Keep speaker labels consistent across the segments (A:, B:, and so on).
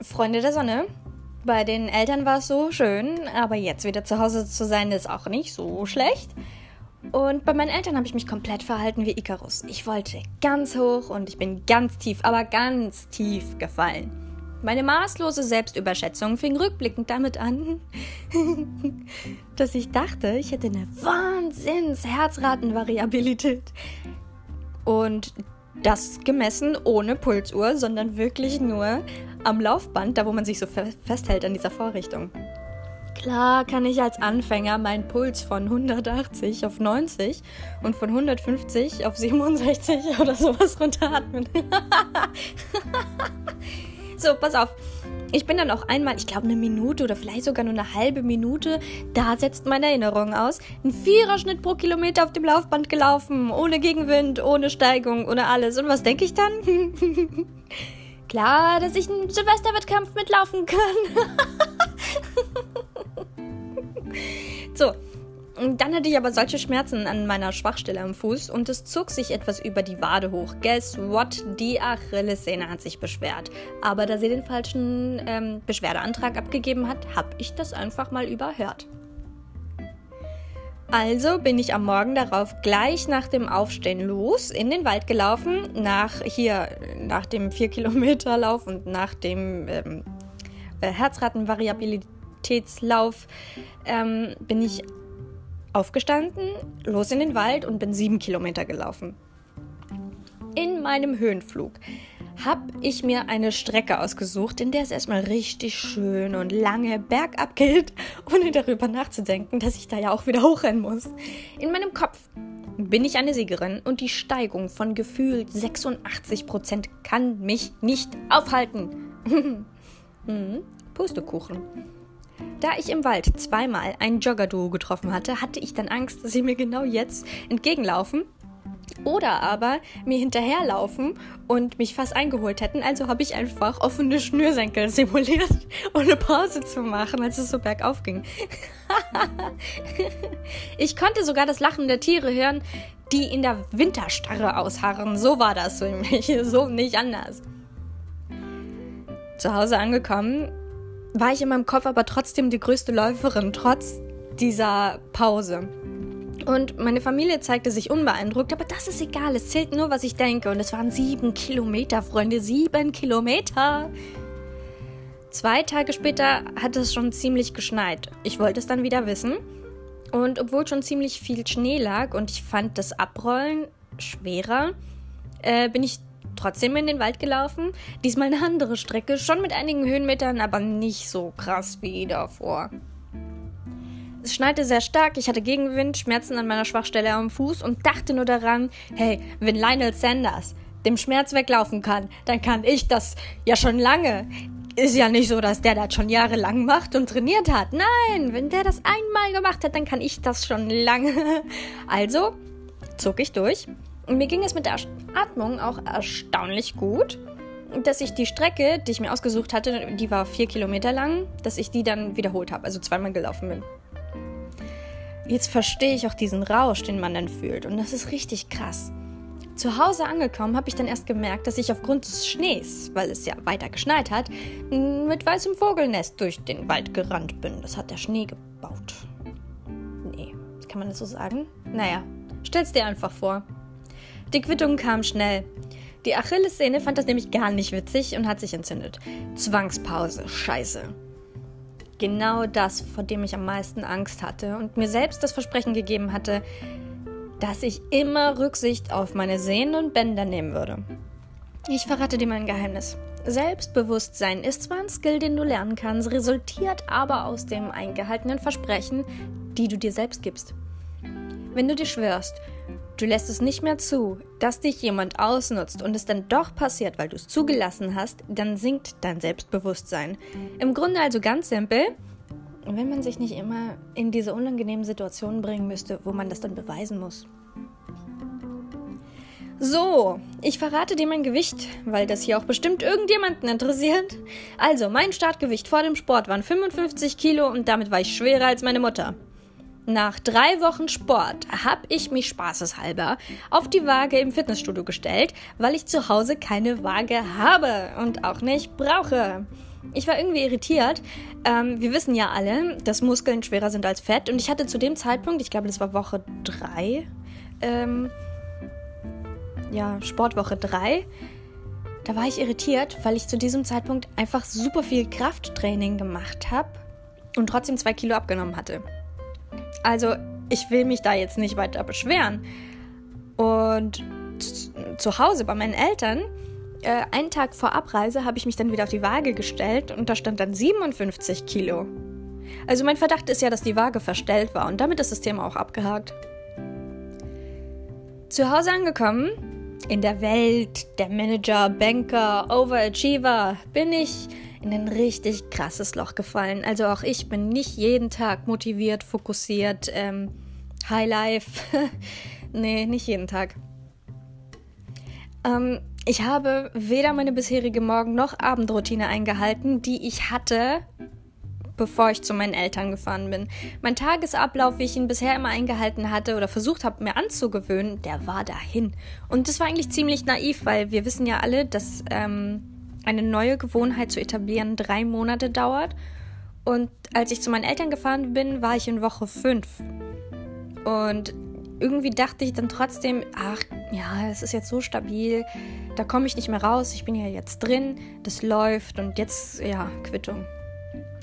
A: Freunde der Sonne. Bei den Eltern war es so schön, aber jetzt wieder zu Hause zu sein ist auch nicht so schlecht. Und bei meinen Eltern habe ich mich komplett verhalten wie Icarus. Ich wollte ganz hoch und ich bin ganz tief, aber ganz tief gefallen. Meine maßlose Selbstüberschätzung fing rückblickend damit an, dass ich dachte, ich hätte eine Wahnsinns-Herzratenvariabilität. Und das gemessen ohne Pulsuhr, sondern wirklich nur am Laufband, da wo man sich so festhält an dieser Vorrichtung. Klar kann ich als Anfänger meinen Puls von 180 auf 90 und von 150 auf 67 oder sowas runteratmen. so, pass auf. Ich bin dann auch einmal, ich glaube eine Minute oder vielleicht sogar nur eine halbe Minute, da setzt meine Erinnerung aus, ein Viererschnitt pro Kilometer auf dem Laufband gelaufen, ohne Gegenwind, ohne Steigung, ohne alles. Und was denke ich dann? Klar, dass ich einen Silvesterwettkampf mitlaufen kann. so, dann hatte ich aber solche Schmerzen an meiner Schwachstelle am Fuß und es zog sich etwas über die Wade hoch. Guess what? Die Achillessehne hat sich beschwert. Aber da sie den falschen ähm, Beschwerdeantrag abgegeben hat, habe ich das einfach mal überhört. Also bin ich am Morgen darauf gleich nach dem Aufstehen los in den Wald gelaufen, nach hier, nach dem 4 Kilometer Lauf und nach dem ähm, äh, Herzratenvariabilitätslauf ähm, bin ich aufgestanden, los in den Wald und bin sieben Kilometer gelaufen. In meinem Höhenflug habe ich mir eine Strecke ausgesucht, in der es erstmal richtig schön und lange bergab geht, ohne darüber nachzudenken, dass ich da ja auch wieder hochrennen muss. In meinem Kopf bin ich eine Siegerin und die Steigung von gefühlt 86 Prozent kann mich nicht aufhalten. hm, Pustekuchen. Da ich im Wald zweimal ein Jogger-Duo getroffen hatte, hatte ich dann Angst, dass sie mir genau jetzt entgegenlaufen oder aber mir hinterherlaufen und mich fast eingeholt hätten. Also habe ich einfach offene Schnürsenkel simuliert, ohne Pause zu machen, als es so bergauf ging. ich konnte sogar das Lachen der Tiere hören, die in der Winterstarre ausharren. So war das für mich, so nicht anders. Zu Hause angekommen, war ich in meinem Kopf aber trotzdem die größte Läuferin, trotz dieser Pause. Und meine Familie zeigte sich unbeeindruckt, aber das ist egal, es zählt nur, was ich denke. Und es waren sieben Kilometer, Freunde, sieben Kilometer. Zwei Tage später hat es schon ziemlich geschneit. Ich wollte es dann wieder wissen. Und obwohl schon ziemlich viel Schnee lag und ich fand das Abrollen schwerer, äh, bin ich trotzdem in den Wald gelaufen. Diesmal eine andere Strecke, schon mit einigen Höhenmetern, aber nicht so krass wie davor. Es schneite sehr stark, ich hatte Gegenwind, Schmerzen an meiner Schwachstelle am Fuß und dachte nur daran, hey, wenn Lionel Sanders dem Schmerz weglaufen kann, dann kann ich das ja schon lange. Ist ja nicht so, dass der das schon jahrelang macht und trainiert hat. Nein, wenn der das einmal gemacht hat, dann kann ich das schon lange. Also zog ich durch. Mir ging es mit der Atmung auch erstaunlich gut, dass ich die Strecke, die ich mir ausgesucht hatte, die war vier Kilometer lang, dass ich die dann wiederholt habe, also zweimal gelaufen bin. Jetzt verstehe ich auch diesen Rausch, den man dann fühlt. Und das ist richtig krass. Zu Hause angekommen habe ich dann erst gemerkt, dass ich aufgrund des Schnees, weil es ja weiter geschneit hat, mit weißem Vogelnest durch den Wald gerannt bin. Das hat der Schnee gebaut. Nee, kann man das so sagen? Naja, stell's dir einfach vor. Die Quittung kam schnell. Die Achillessehne fand das nämlich gar nicht witzig und hat sich entzündet. Zwangspause, scheiße genau das, vor dem ich am meisten Angst hatte und mir selbst das Versprechen gegeben hatte, dass ich immer Rücksicht auf meine Sehnen und Bänder nehmen würde. Ich verrate dir mein Geheimnis. Selbstbewusstsein ist zwar ein Skill, den du lernen kannst, resultiert aber aus dem eingehaltenen Versprechen, die du dir selbst gibst. Wenn du dir schwörst, Du lässt es nicht mehr zu, dass dich jemand ausnutzt und es dann doch passiert, weil du es zugelassen hast, dann sinkt dein Selbstbewusstsein. Im Grunde also ganz simpel, wenn man sich nicht immer in diese unangenehmen Situationen bringen müsste, wo man das dann beweisen muss. So, ich verrate dir mein Gewicht, weil das hier auch bestimmt irgendjemanden interessiert. Also, mein Startgewicht vor dem Sport waren 55 Kilo und damit war ich schwerer als meine Mutter. Nach drei Wochen Sport habe ich mich spaßeshalber auf die Waage im Fitnessstudio gestellt, weil ich zu Hause keine Waage habe und auch nicht brauche. ich war irgendwie irritiert. Ähm, wir wissen ja alle, dass Muskeln schwerer sind als Fett. Und ich hatte zu dem Zeitpunkt, ich glaube, das war Woche 3, ähm, ja, Sportwoche 3, da war ich irritiert, weil ich zu diesem Zeitpunkt einfach super viel Krafttraining gemacht habe und trotzdem zwei Kilo abgenommen hatte. Also, ich will mich da jetzt nicht weiter beschweren. Und zu Hause bei meinen Eltern äh, einen Tag vor Abreise habe ich mich dann wieder auf die Waage gestellt und da stand dann 57 Kilo. Also mein Verdacht ist ja, dass die Waage verstellt war und damit ist das Thema auch abgehakt. Zu Hause angekommen, in der Welt der Manager, Banker, Overachiever, bin ich in ein richtig krasses Loch gefallen. Also auch ich bin nicht jeden Tag motiviert, fokussiert, ähm, High Life. nee, nicht jeden Tag. Ähm, ich habe weder meine bisherige Morgen- noch Abendroutine eingehalten, die ich hatte, bevor ich zu meinen Eltern gefahren bin. Mein Tagesablauf, wie ich ihn bisher immer eingehalten hatte oder versucht habe, mir anzugewöhnen, der war dahin. Und das war eigentlich ziemlich naiv, weil wir wissen ja alle, dass ähm, eine neue Gewohnheit zu etablieren drei Monate dauert. Und als ich zu meinen Eltern gefahren bin, war ich in Woche fünf. Und irgendwie dachte ich dann trotzdem, ach ja, es ist jetzt so stabil, da komme ich nicht mehr raus, ich bin ja jetzt drin, das läuft und jetzt, ja, Quittung.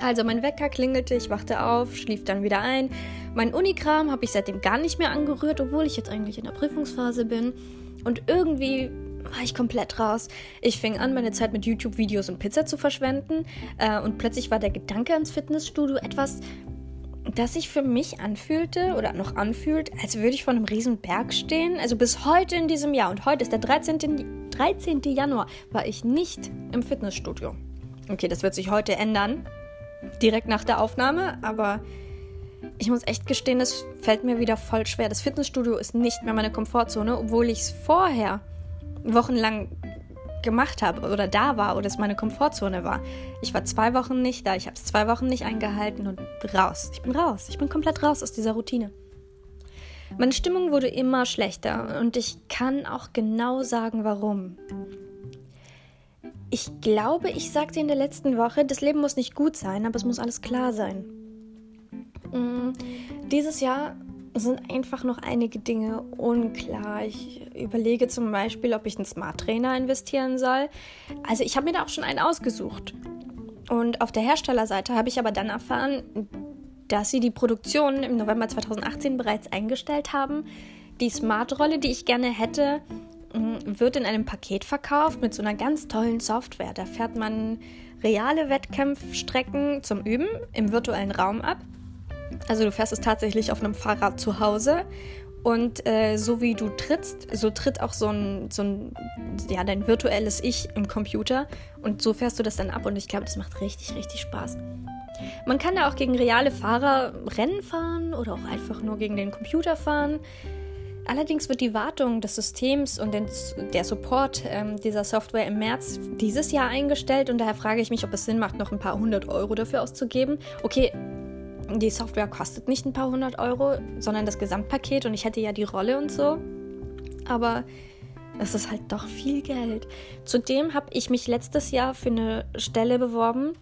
A: Also mein Wecker klingelte, ich wachte auf, schlief dann wieder ein. Mein Unikram habe ich seitdem gar nicht mehr angerührt, obwohl ich jetzt eigentlich in der Prüfungsphase bin. Und irgendwie war ich komplett raus. Ich fing an, meine Zeit mit YouTube-Videos und Pizza zu verschwenden. Äh, und plötzlich war der Gedanke ans Fitnessstudio etwas, das sich für mich anfühlte oder noch anfühlt, als würde ich vor einem riesen Berg stehen. Also bis heute in diesem Jahr und heute ist der 13. 13. Januar, war ich nicht im Fitnessstudio. Okay, das wird sich heute ändern, direkt nach der Aufnahme, aber ich muss echt gestehen, es fällt mir wieder voll schwer. Das Fitnessstudio ist nicht mehr meine Komfortzone, obwohl ich es vorher wochenlang gemacht habe oder da war oder es meine Komfortzone war. Ich war zwei Wochen nicht da, ich habe es zwei Wochen nicht eingehalten und raus. Ich bin raus. Ich bin komplett raus aus dieser Routine. Meine Stimmung wurde immer schlechter und ich kann auch genau sagen, warum. Ich glaube, ich sagte in der letzten Woche, das Leben muss nicht gut sein, aber es muss alles klar sein. Mm, dieses Jahr sind einfach noch einige Dinge unklar. Ich überlege zum Beispiel, ob ich einen Smart Trainer investieren soll. Also ich habe mir da auch schon einen ausgesucht. Und auf der Herstellerseite habe ich aber dann erfahren, dass sie die Produktion im November 2018 bereits eingestellt haben. Die Smart-Rolle, die ich gerne hätte, mm, wird in einem Paket verkauft mit so einer ganz tollen Software. Da fährt man reale Wettkampfstrecken zum Üben im virtuellen Raum ab. Also du fährst es tatsächlich auf einem Fahrrad zu Hause und äh, so wie du trittst, so tritt auch so ein, so ein, ja, dein virtuelles Ich im Computer und so fährst du das dann ab und ich glaube, das macht richtig, richtig Spaß. Man kann da auch gegen reale Fahrer Rennen fahren oder auch einfach nur gegen den Computer fahren. Allerdings wird die Wartung des Systems und den, der Support ähm, dieser Software im März dieses Jahr eingestellt und daher frage ich mich, ob es Sinn macht, noch ein paar hundert Euro dafür auszugeben. Okay, die Software kostet nicht ein paar hundert Euro, sondern das Gesamtpaket und ich hätte ja die Rolle und so. Aber es ist halt doch viel Geld. Zudem habe ich mich letztes Jahr für eine Stelle beworben,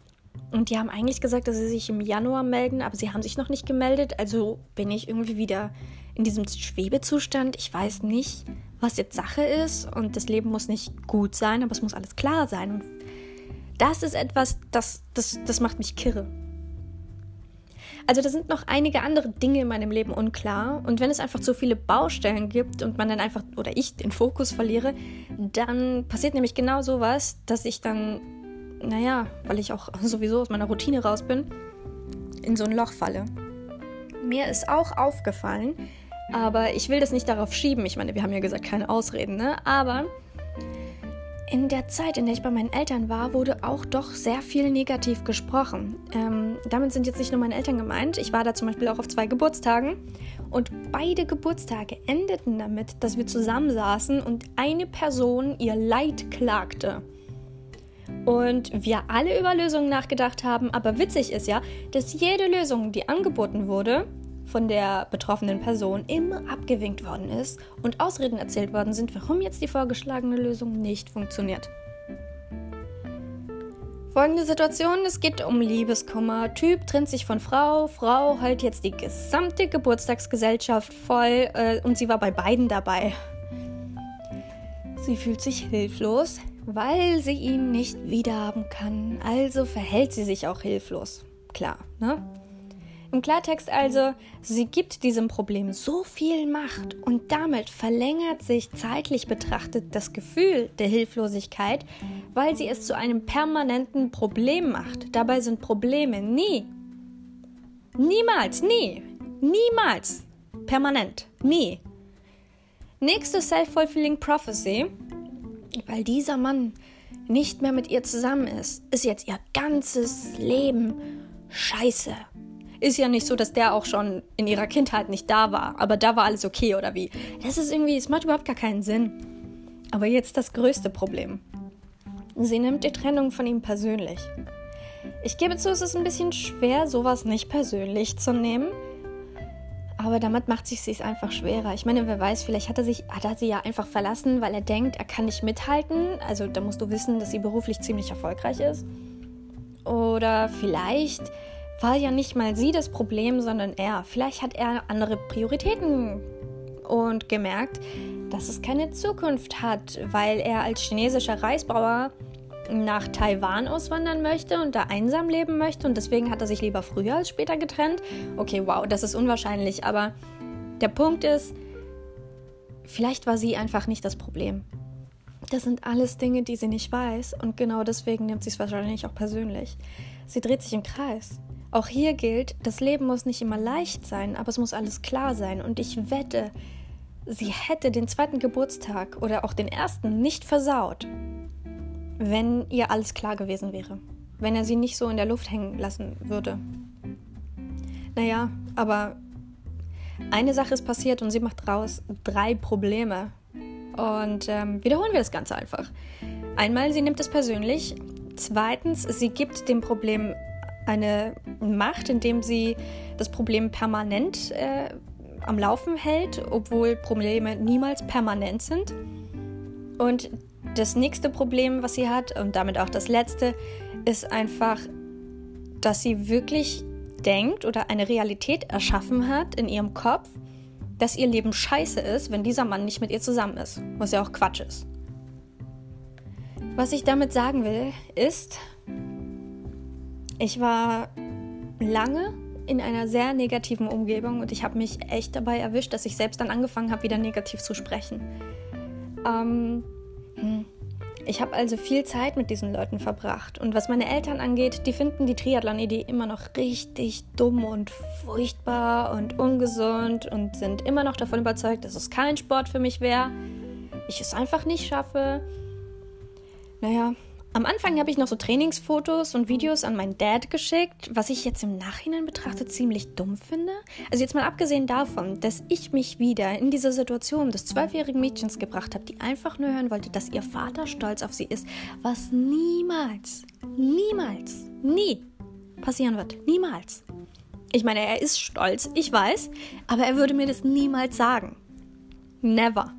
A: und die haben eigentlich gesagt, dass sie sich im Januar melden, aber sie haben sich noch nicht gemeldet. Also bin ich irgendwie wieder in diesem Schwebezustand. Ich weiß nicht, was jetzt Sache ist. Und das Leben muss nicht gut sein, aber es muss alles klar sein. Und das ist etwas, das, das, das macht mich kirre. Also da sind noch einige andere Dinge in meinem Leben unklar. Und wenn es einfach zu viele Baustellen gibt und man dann einfach, oder ich den Fokus verliere, dann passiert nämlich genau sowas, dass ich dann naja, weil ich auch sowieso aus meiner Routine raus bin, in so ein Loch falle. Mir ist auch aufgefallen, aber ich will das nicht darauf schieben. Ich meine, wir haben ja gesagt, keine Ausreden, ne? Aber in der Zeit, in der ich bei meinen Eltern war, wurde auch doch sehr viel negativ gesprochen. Ähm, damit sind jetzt nicht nur meine Eltern gemeint. Ich war da zum Beispiel auch auf zwei Geburtstagen und beide Geburtstage endeten damit, dass wir zusammensaßen und eine Person ihr Leid klagte und wir alle über Lösungen nachgedacht haben. Aber witzig ist ja, dass jede Lösung, die angeboten wurde, von der betroffenen Person immer abgewinkt worden ist und Ausreden erzählt worden sind, warum jetzt die vorgeschlagene Lösung nicht funktioniert. Folgende Situation, es geht um Liebeskummer. Typ trennt sich von Frau, Frau heult jetzt die gesamte Geburtstagsgesellschaft voll äh, und sie war bei beiden dabei. Sie fühlt sich hilflos, weil sie ihn nicht wiederhaben kann, also verhält sie sich auch hilflos. Klar, ne? Im Klartext also, sie gibt diesem Problem so viel Macht und damit verlängert sich zeitlich betrachtet das Gefühl der Hilflosigkeit, weil sie es zu einem permanenten Problem macht. Dabei sind Probleme nie, niemals, nie, niemals permanent, nie. Nächste Self-Fulfilling Prophecy, weil dieser Mann nicht mehr mit ihr zusammen ist, ist jetzt ihr ganzes Leben scheiße. Ist ja nicht so, dass der auch schon in ihrer Kindheit nicht da war, aber da war alles okay oder wie. Das ist irgendwie, es macht überhaupt gar keinen Sinn. Aber jetzt das größte Problem. Sie nimmt die Trennung von ihm persönlich. Ich gebe zu, es ist ein bisschen schwer, sowas nicht persönlich zu nehmen. Aber damit macht sich es einfach schwerer. Ich meine, wer weiß, vielleicht hat er sich, hat er sie ja einfach verlassen, weil er denkt, er kann nicht mithalten. Also da musst du wissen, dass sie beruflich ziemlich erfolgreich ist. Oder vielleicht war ja nicht mal sie das Problem, sondern er. Vielleicht hat er andere Prioritäten und gemerkt, dass es keine Zukunft hat, weil er als chinesischer Reisbauer nach Taiwan auswandern möchte und da einsam leben möchte und deswegen hat er sich lieber früher als später getrennt. Okay, wow, das ist unwahrscheinlich, aber der Punkt ist, vielleicht war sie einfach nicht das Problem. Das sind alles Dinge, die sie nicht weiß und genau deswegen nimmt sie es wahrscheinlich auch persönlich. Sie dreht sich im Kreis. Auch hier gilt, das Leben muss nicht immer leicht sein, aber es muss alles klar sein. Und ich wette, sie hätte den zweiten Geburtstag oder auch den ersten nicht versaut, wenn ihr alles klar gewesen wäre. Wenn er sie nicht so in der Luft hängen lassen würde. Naja, aber eine Sache ist passiert und sie macht raus drei Probleme. Und ähm, wiederholen wir das Ganze einfach. Einmal, sie nimmt es persönlich. Zweitens, sie gibt dem Problem eine Macht, indem sie das Problem permanent äh, am Laufen hält, obwohl Probleme niemals permanent sind. Und das nächste Problem, was sie hat, und damit auch das letzte, ist einfach, dass sie wirklich denkt oder eine Realität erschaffen hat in ihrem Kopf, dass ihr Leben scheiße ist, wenn dieser Mann nicht mit ihr zusammen ist, was ja auch Quatsch ist. Was ich damit sagen will, ist, ich war lange in einer sehr negativen Umgebung und ich habe mich echt dabei erwischt, dass ich selbst dann angefangen habe, wieder negativ zu sprechen. Ähm, hm. Ich habe also viel Zeit mit diesen Leuten verbracht. Und was meine Eltern angeht, die finden die Triathlon-Idee immer noch richtig dumm und furchtbar und ungesund und sind immer noch davon überzeugt, dass es kein Sport für mich wäre. Ich es einfach nicht schaffe. Naja, am Anfang habe ich noch so Trainingsfotos und Videos an meinen Dad geschickt, was ich jetzt im Nachhinein betrachtet ziemlich dumm finde. Also jetzt mal abgesehen davon, dass ich mich wieder in diese Situation des zwölfjährigen Mädchens gebracht habe, die einfach nur hören wollte, dass ihr Vater stolz auf sie ist, was niemals, niemals, nie passieren wird. Niemals. Ich meine, er ist stolz, ich weiß, aber er würde mir das niemals sagen. Never.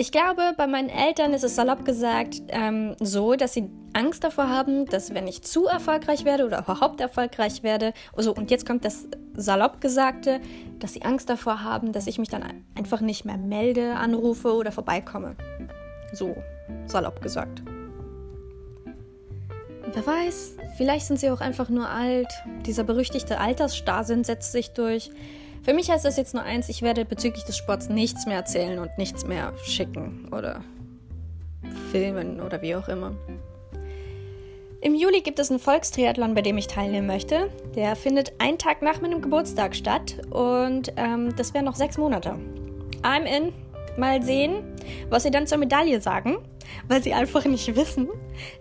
A: Ich glaube, bei meinen Eltern ist es salopp gesagt ähm, so, dass sie Angst davor haben, dass wenn ich zu erfolgreich werde oder überhaupt erfolgreich werde, also und jetzt kommt das salopp gesagte, dass sie Angst davor haben, dass ich mich dann einfach nicht mehr melde, anrufe oder vorbeikomme. So salopp gesagt. Wer weiß, vielleicht sind sie auch einfach nur alt. Dieser berüchtigte Altersstarrsinn setzt sich durch. Für mich heißt das jetzt nur eins, ich werde bezüglich des Sports nichts mehr erzählen und nichts mehr schicken oder filmen oder wie auch immer. Im Juli gibt es einen Volkstriathlon, bei dem ich teilnehmen möchte. Der findet einen Tag nach meinem Geburtstag statt und ähm, das wären noch sechs Monate. I'm in. Mal sehen, was sie dann zur Medaille sagen weil sie einfach nicht wissen,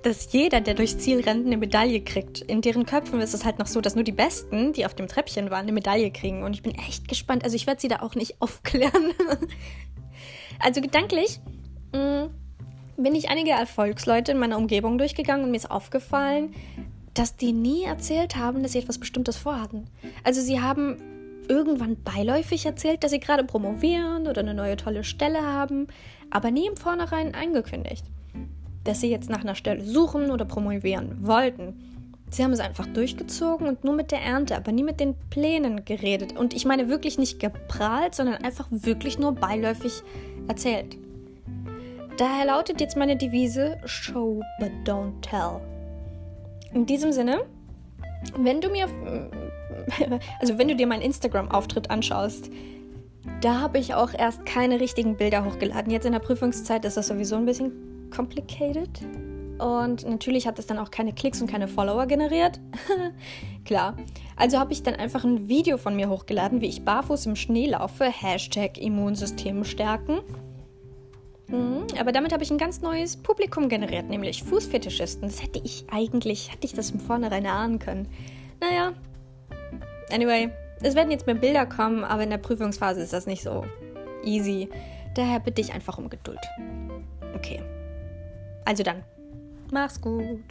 A: dass jeder, der durchs Ziel rennt, eine Medaille kriegt. In deren Köpfen ist es halt noch so, dass nur die Besten, die auf dem Treppchen waren, eine Medaille kriegen. Und ich bin echt gespannt. Also ich werde sie da auch nicht aufklären. also gedanklich mh, mm, bin ich einige Erfolgsleute in meiner Umgebung durchgegangen und mir ist aufgefallen, dass die nie erzählt haben, dass sie etwas Bestimmtes vorhatten. Also sie haben irgendwann beiläufig erzählt, dass sie gerade promovieren oder eine neue tolle Stelle haben, aber nie im Vornherein angekündigt. dass sie jetzt nach einer Stelle suchen oder promovieren wollten. Sie haben es einfach durchgezogen und nur mit der Ernte, aber nie mit den Plänen geredet. Und ich meine wirklich nicht geprahlt, sondern einfach wirklich nur beiläufig erzählt. Daher lautet jetzt meine Devise Show but don't tell. In diesem Sinne, wenn du mir, also wenn du dir meinen Instagram-Auftritt anschaust, da habe ich auch erst keine richtigen Bilder hochgeladen. Jetzt in der Prüfungszeit ist das sowieso ein bisschen complicated. Und natürlich hat es dann auch keine Klicks und keine Follower generiert. Klar. Also habe ich dann einfach ein Video von mir hochgeladen, wie ich barfuß im Schnee laufe. Hashtag Immunsystem stärken. Mhm, aber damit habe ich ein ganz neues Publikum generiert, nämlich Fußfetischisten. Das hätte ich eigentlich, hätte ich das von vornherein erahnen können. Naja. Anyway, es werden jetzt mehr Bilder kommen, aber in der Prüfungsphase ist das nicht so easy. Daher bitte ich einfach um Geduld. Okay. Also dann, mach's gut.